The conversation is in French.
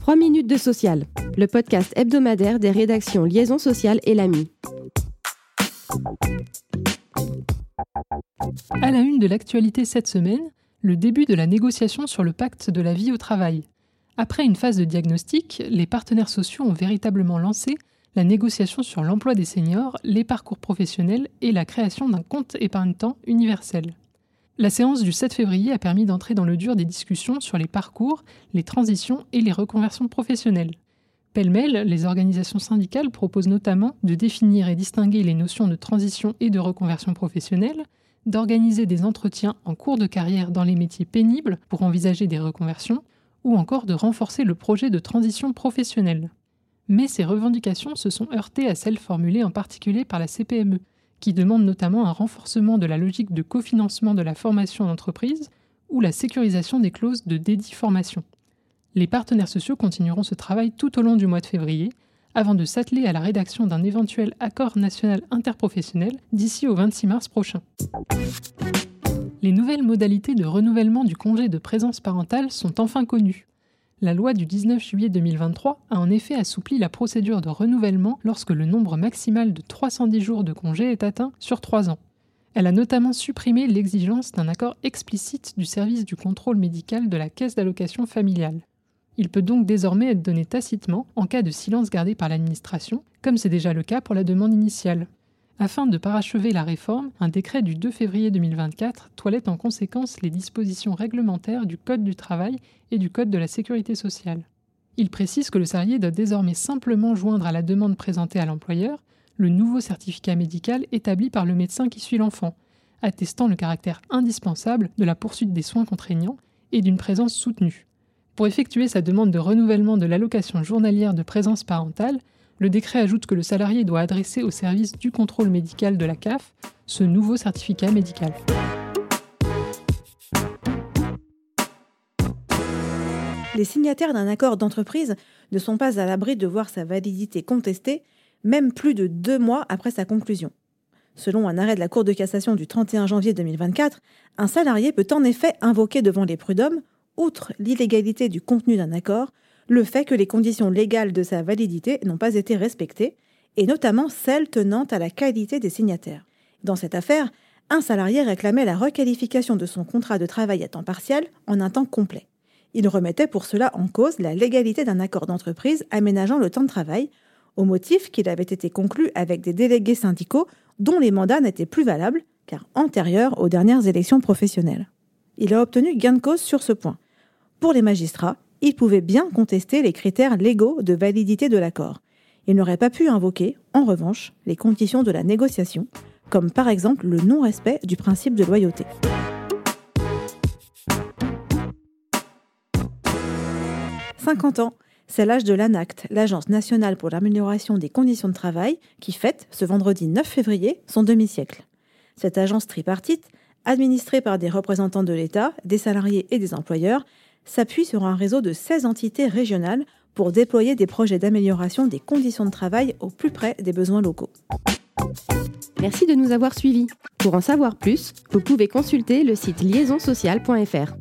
3 minutes de social, le podcast hebdomadaire des rédactions Liaison sociale et l'AMI. À la une de l'actualité cette semaine, le début de la négociation sur le pacte de la vie au travail. Après une phase de diagnostic, les partenaires sociaux ont véritablement lancé la négociation sur l'emploi des seniors, les parcours professionnels et la création d'un compte épargne-temps universel. La séance du 7 février a permis d'entrer dans le dur des discussions sur les parcours, les transitions et les reconversions professionnelles. Pêle-mêle, les organisations syndicales proposent notamment de définir et distinguer les notions de transition et de reconversion professionnelle, d'organiser des entretiens en cours de carrière dans les métiers pénibles pour envisager des reconversions, ou encore de renforcer le projet de transition professionnelle. Mais ces revendications se sont heurtées à celles formulées en particulier par la CPME, qui demande notamment un renforcement de la logique de cofinancement de la formation d'entreprise ou la sécurisation des clauses de dédit formation. Les partenaires sociaux continueront ce travail tout au long du mois de février, avant de s'atteler à la rédaction d'un éventuel accord national interprofessionnel d'ici au 26 mars prochain. Les nouvelles modalités de renouvellement du congé de présence parentale sont enfin connues. La loi du 19 juillet 2023 a en effet assoupli la procédure de renouvellement lorsque le nombre maximal de 310 jours de congé est atteint sur 3 ans. Elle a notamment supprimé l'exigence d'un accord explicite du service du contrôle médical de la caisse d'allocation familiale. Il peut donc désormais être donné tacitement en cas de silence gardé par l'administration, comme c'est déjà le cas pour la demande initiale. Afin de parachever la réforme, un décret du 2 février 2024 toilette en conséquence les dispositions réglementaires du Code du travail et du Code de la sécurité sociale. Il précise que le salarié doit désormais simplement joindre à la demande présentée à l'employeur le nouveau certificat médical établi par le médecin qui suit l'enfant, attestant le caractère indispensable de la poursuite des soins contraignants et d'une présence soutenue. Pour effectuer sa demande de renouvellement de l'allocation journalière de présence parentale, le décret ajoute que le salarié doit adresser au service du contrôle médical de la CAF ce nouveau certificat médical. Les signataires d'un accord d'entreprise ne sont pas à l'abri de voir sa validité contestée, même plus de deux mois après sa conclusion. Selon un arrêt de la Cour de cassation du 31 janvier 2024, un salarié peut en effet invoquer devant les prud'hommes, outre l'illégalité du contenu d'un accord, le fait que les conditions légales de sa validité n'ont pas été respectées, et notamment celles tenant à la qualité des signataires. Dans cette affaire, un salarié réclamait la requalification de son contrat de travail à temps partiel en un temps complet. Il remettait pour cela en cause la légalité d'un accord d'entreprise aménageant le temps de travail, au motif qu'il avait été conclu avec des délégués syndicaux dont les mandats n'étaient plus valables, car antérieurs aux dernières élections professionnelles. Il a obtenu gain de cause sur ce point. Pour les magistrats, il pouvait bien contester les critères légaux de validité de l'accord. Il n'aurait pas pu invoquer, en revanche, les conditions de la négociation, comme par exemple le non-respect du principe de loyauté. « 50 ans, c'est l'âge de l'ANACT, l'Agence nationale pour l'amélioration des conditions de travail, qui fête, ce vendredi 9 février, son demi-siècle. Cette agence tripartite, administrée par des représentants de l'État, des salariés et des employeurs, s'appuie sur un réseau de 16 entités régionales pour déployer des projets d'amélioration des conditions de travail au plus près des besoins locaux. Merci de nous avoir suivis. Pour en savoir plus, vous pouvez consulter le site liaisonsocial.fr.